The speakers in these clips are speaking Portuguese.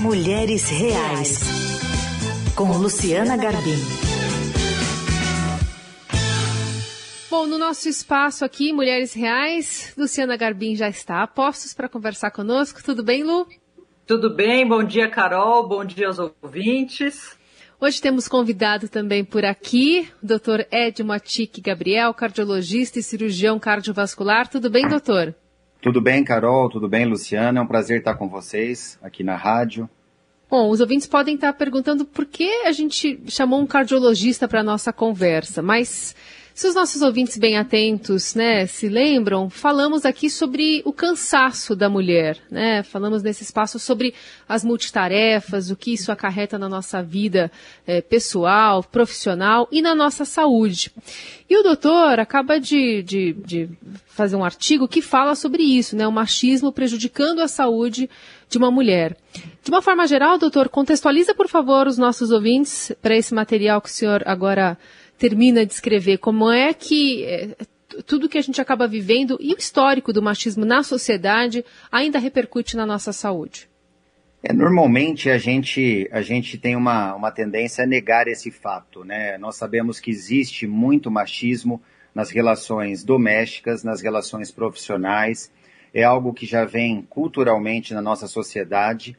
Mulheres Reais, com Luciana Garbim. Bom, no nosso espaço aqui, Mulheres Reais, Luciana Garbim já está a postos para conversar conosco. Tudo bem, Lu? Tudo bem, bom dia, Carol, bom dia aos ouvintes. Hoje temos convidado também por aqui o Dr. Ed Matic Gabriel, cardiologista e cirurgião cardiovascular. Tudo bem, doutor? Tudo bem, Carol? Tudo bem, Luciana? É um prazer estar com vocês aqui na rádio. Bom, os ouvintes podem estar perguntando por que a gente chamou um cardiologista para a nossa conversa, mas se os nossos ouvintes bem atentos, né, se lembram, falamos aqui sobre o cansaço da mulher, né? Falamos nesse espaço sobre as multitarefas, o que isso acarreta na nossa vida é, pessoal, profissional e na nossa saúde. E o doutor acaba de, de, de fazer um artigo que fala sobre isso, né? O machismo prejudicando a saúde de uma mulher. De uma forma geral, doutor, contextualiza, por favor, os nossos ouvintes para esse material que o senhor agora termina de escrever como é que é, tudo que a gente acaba vivendo e o histórico do machismo na sociedade ainda repercute na nossa saúde. É, normalmente a gente, a gente tem uma, uma tendência a negar esse fato. Né? Nós sabemos que existe muito machismo nas relações domésticas, nas relações profissionais. É algo que já vem culturalmente na nossa sociedade.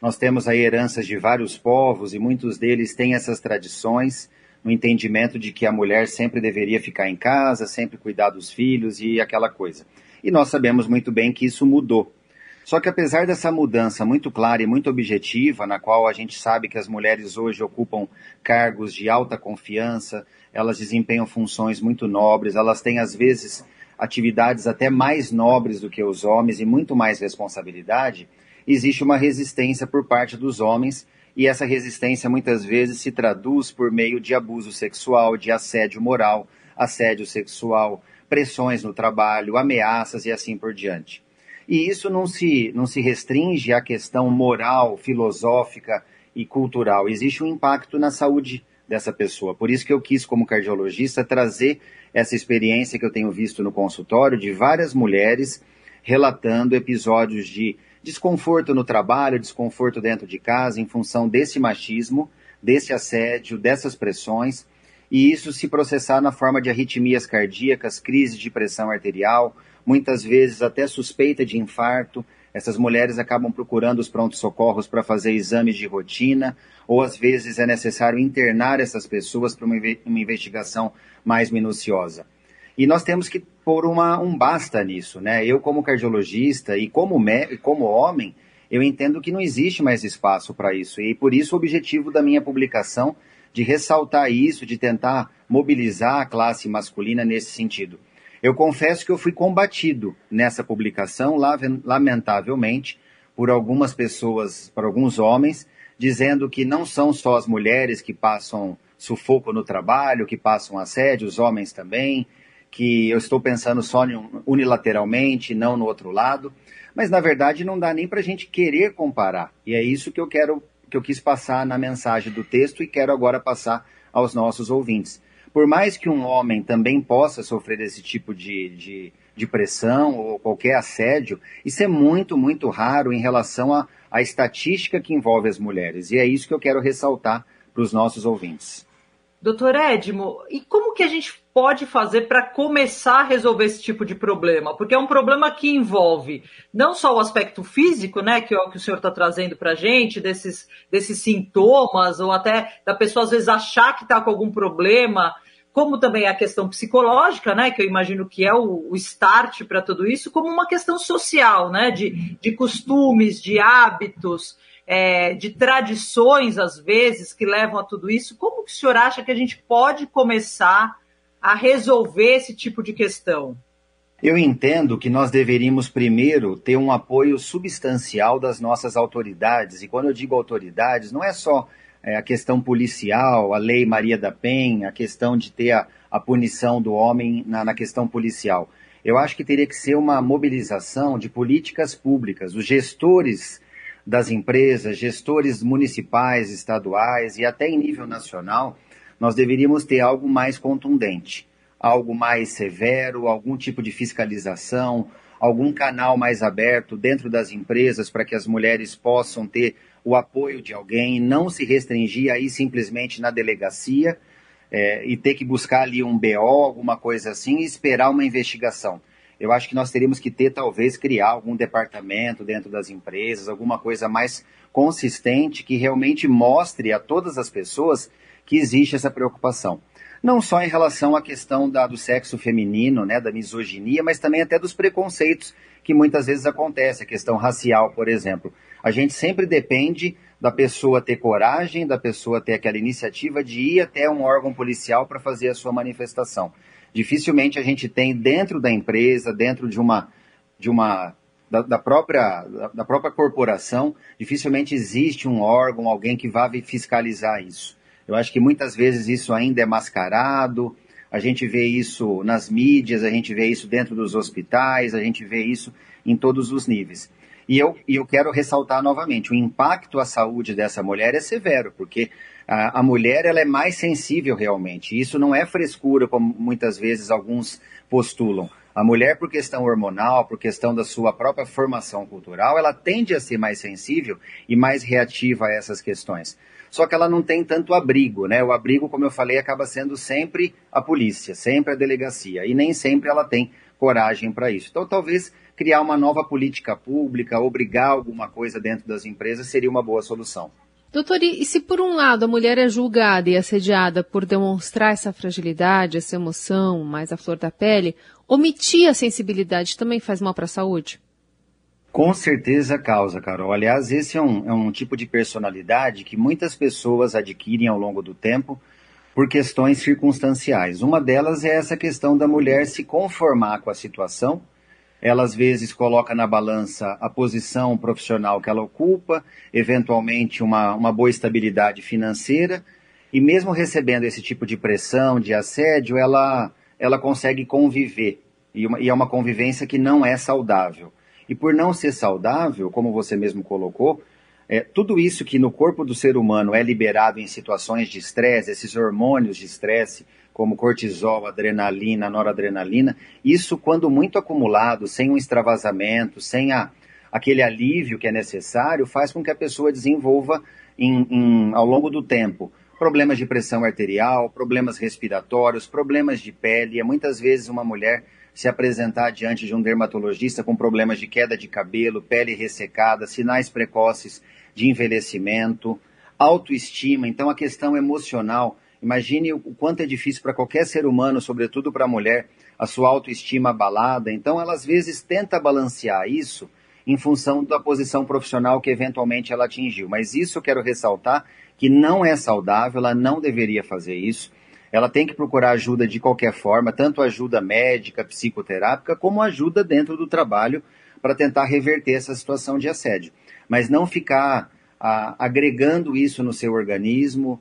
Nós temos aí heranças de vários povos e muitos deles têm essas tradições no entendimento de que a mulher sempre deveria ficar em casa, sempre cuidar dos filhos e aquela coisa. E nós sabemos muito bem que isso mudou. Só que apesar dessa mudança muito clara e muito objetiva, na qual a gente sabe que as mulheres hoje ocupam cargos de alta confiança, elas desempenham funções muito nobres, elas têm às vezes atividades até mais nobres do que os homens e muito mais responsabilidade, existe uma resistência por parte dos homens e essa resistência muitas vezes se traduz por meio de abuso sexual, de assédio moral, assédio sexual, pressões no trabalho, ameaças e assim por diante. E isso não se, não se restringe à questão moral, filosófica e cultural. Existe um impacto na saúde dessa pessoa. Por isso que eu quis, como cardiologista, trazer essa experiência que eu tenho visto no consultório de várias mulheres relatando episódios de desconforto no trabalho, desconforto dentro de casa, em função desse machismo, desse assédio, dessas pressões, e isso se processar na forma de arritmias cardíacas, crises de pressão arterial, muitas vezes até suspeita de infarto. Essas mulheres acabam procurando os prontos-socorros para fazer exames de rotina, ou às vezes é necessário internar essas pessoas para uma investigação mais minuciosa. E nós temos que pôr uma, um basta nisso, né? Eu, como cardiologista e como, como homem, eu entendo que não existe mais espaço para isso. E por isso o objetivo da minha publicação de ressaltar isso, de tentar mobilizar a classe masculina nesse sentido. Eu confesso que eu fui combatido nessa publicação, lamentavelmente, por algumas pessoas, por alguns homens, dizendo que não são só as mulheres que passam sufoco no trabalho, que passam assédio, os homens também, que eu estou pensando só unilateralmente, não no outro lado. Mas na verdade não dá nem para a gente querer comparar. E é isso que eu quero, que eu quis passar na mensagem do texto e quero agora passar aos nossos ouvintes. Por mais que um homem também possa sofrer esse tipo de, de, de pressão ou qualquer assédio, isso é muito, muito raro em relação à, estatística que envolve as mulheres. E é isso que eu quero ressaltar para os nossos ouvintes. Doutor Edmo, e como que a gente pode fazer para começar a resolver esse tipo de problema? Porque é um problema que envolve não só o aspecto físico, né, que é o que o senhor está trazendo para a gente, desses, desses sintomas, ou até da pessoa às vezes achar que está com algum problema, como também a questão psicológica, né, que eu imagino que é o, o start para tudo isso, como uma questão social, né, de, de costumes, de hábitos é, de tradições, às vezes, que levam a tudo isso. Como que o senhor acha que a gente pode começar a resolver esse tipo de questão? Eu entendo que nós deveríamos primeiro ter um apoio substancial das nossas autoridades. E quando eu digo autoridades, não é só é, a questão policial, a lei Maria da Penha, a questão de ter a, a punição do homem na, na questão policial. Eu acho que teria que ser uma mobilização de políticas públicas. Os gestores das empresas, gestores municipais, estaduais e até em nível nacional, nós deveríamos ter algo mais contundente, algo mais severo, algum tipo de fiscalização, algum canal mais aberto dentro das empresas para que as mulheres possam ter o apoio de alguém, não se restringir aí simplesmente na delegacia é, e ter que buscar ali um BO, alguma coisa assim, e esperar uma investigação. Eu acho que nós teríamos que ter, talvez, criar algum departamento dentro das empresas, alguma coisa mais consistente que realmente mostre a todas as pessoas que existe essa preocupação. Não só em relação à questão da, do sexo feminino, né, da misoginia, mas também até dos preconceitos que muitas vezes acontece, a questão racial, por exemplo. A gente sempre depende da pessoa ter coragem, da pessoa ter aquela iniciativa de ir até um órgão policial para fazer a sua manifestação. Dificilmente a gente tem dentro da empresa, dentro de uma de uma da, da própria da, da própria corporação, dificilmente existe um órgão, alguém que vá fiscalizar isso. Eu acho que muitas vezes isso ainda é mascarado, a gente vê isso nas mídias, a gente vê isso dentro dos hospitais, a gente vê isso em todos os níveis. E eu, e eu quero ressaltar novamente, o impacto à saúde dessa mulher é severo, porque a, a mulher ela é mais sensível realmente. Isso não é frescura, como muitas vezes alguns postulam. A mulher, por questão hormonal, por questão da sua própria formação cultural, ela tende a ser mais sensível e mais reativa a essas questões só que ela não tem tanto abrigo, né? O abrigo, como eu falei, acaba sendo sempre a polícia, sempre a delegacia, e nem sempre ela tem coragem para isso. Então, talvez criar uma nova política pública, obrigar alguma coisa dentro das empresas seria uma boa solução. Doutor, e se por um lado a mulher é julgada e assediada por demonstrar essa fragilidade, essa emoção mais à flor da pele, omitir a sensibilidade também faz mal para a saúde? Com certeza causa, Carol. Aliás, esse é um, é um tipo de personalidade que muitas pessoas adquirem ao longo do tempo por questões circunstanciais. Uma delas é essa questão da mulher se conformar com a situação. Ela às vezes coloca na balança a posição profissional que ela ocupa, eventualmente uma, uma boa estabilidade financeira, e mesmo recebendo esse tipo de pressão, de assédio, ela, ela consegue conviver. E, uma, e é uma convivência que não é saudável. E por não ser saudável, como você mesmo colocou, é, tudo isso que no corpo do ser humano é liberado em situações de estresse, esses hormônios de estresse, como cortisol, adrenalina, noradrenalina, isso, quando muito acumulado, sem um extravasamento, sem a, aquele alívio que é necessário, faz com que a pessoa desenvolva em, em, ao longo do tempo problemas de pressão arterial, problemas respiratórios, problemas de pele. É muitas vezes uma mulher se apresentar diante de um dermatologista com problemas de queda de cabelo, pele ressecada, sinais precoces de envelhecimento, autoestima. Então, a questão emocional. Imagine o quanto é difícil para qualquer ser humano, sobretudo para a mulher, a sua autoestima abalada. Então, ela às vezes tenta balancear isso em função da posição profissional que eventualmente ela atingiu. Mas isso eu quero ressaltar que não é saudável, ela não deveria fazer isso ela tem que procurar ajuda de qualquer forma, tanto ajuda médica, psicoterápica, como ajuda dentro do trabalho para tentar reverter essa situação de assédio. Mas não ficar a, agregando isso no seu organismo,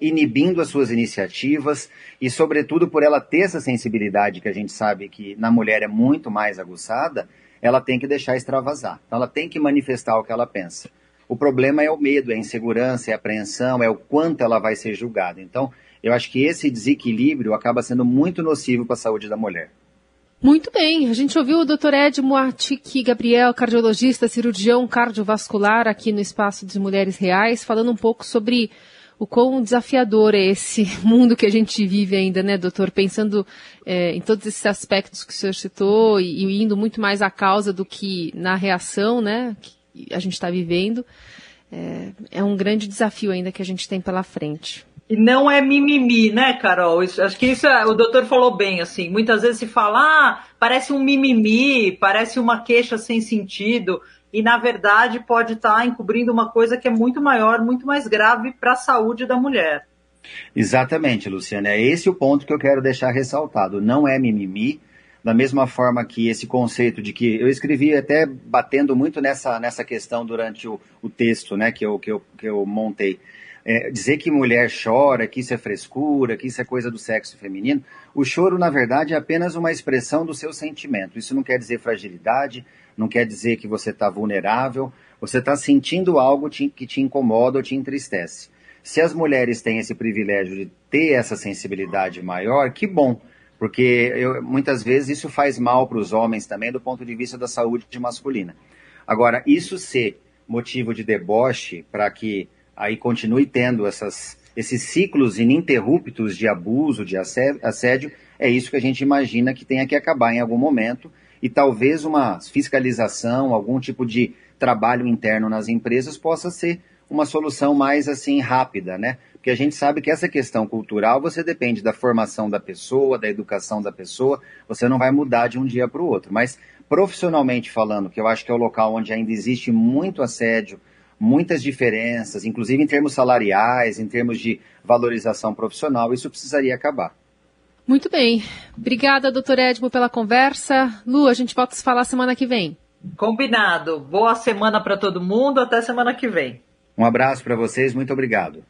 inibindo as suas iniciativas e, sobretudo, por ela ter essa sensibilidade que a gente sabe que na mulher é muito mais aguçada, ela tem que deixar extravasar. Então, ela tem que manifestar o que ela pensa. O problema é o medo, é a insegurança, é a apreensão, é o quanto ela vai ser julgada. Então, eu acho que esse desequilíbrio acaba sendo muito nocivo para a saúde da mulher. Muito bem, a gente ouviu o Dr. Edmo Artique Gabriel, cardiologista, cirurgião cardiovascular aqui no Espaço de Mulheres Reais, falando um pouco sobre o quão desafiador é esse mundo que a gente vive ainda, né, doutor? Pensando é, em todos esses aspectos que o senhor citou e, e, indo muito mais à causa do que na reação, né, que a gente está vivendo. É, é um grande desafio ainda que a gente tem pela frente. E não é mimimi, né, Carol? Isso, acho que isso é, o doutor falou bem, assim. Muitas vezes se fala, ah, parece um mimimi, parece uma queixa sem sentido, e na verdade pode estar tá encobrindo uma coisa que é muito maior, muito mais grave para a saúde da mulher. Exatamente, Luciana. É esse o ponto que eu quero deixar ressaltado. Não é mimimi, da mesma forma que esse conceito de que eu escrevi até batendo muito nessa, nessa questão durante o, o texto né, que, eu, que, eu, que eu montei é, dizer que mulher chora, que isso é frescura, que isso é coisa do sexo feminino, o choro, na verdade, é apenas uma expressão do seu sentimento. Isso não quer dizer fragilidade, não quer dizer que você está vulnerável, você está sentindo algo te, que te incomoda ou te entristece. Se as mulheres têm esse privilégio de ter essa sensibilidade maior, que bom. porque eu, muitas vezes isso faz mal para os homens também do ponto de vista da saúde masculina. Agora, isso ser motivo de deboche para que aí continue tendo essas, esses ciclos ininterruptos de abuso, de assédio, é isso que a gente imagina que tenha que acabar em algum momento e talvez uma fiscalização, algum tipo de trabalho interno nas empresas possa ser uma solução mais assim rápida, né? Porque a gente sabe que essa questão cultural você depende da formação da pessoa, da educação da pessoa, você não vai mudar de um dia para o outro. Mas profissionalmente falando, que eu acho que é o local onde ainda existe muito assédio, muitas diferenças, inclusive em termos salariais, em termos de valorização profissional, isso precisaria acabar. Muito bem. Obrigada, doutor Edmo, pela conversa. Lu, a gente volta a se falar semana que vem. Combinado. Boa semana para todo mundo. Até semana que vem. Um abraço para vocês. Muito obrigado.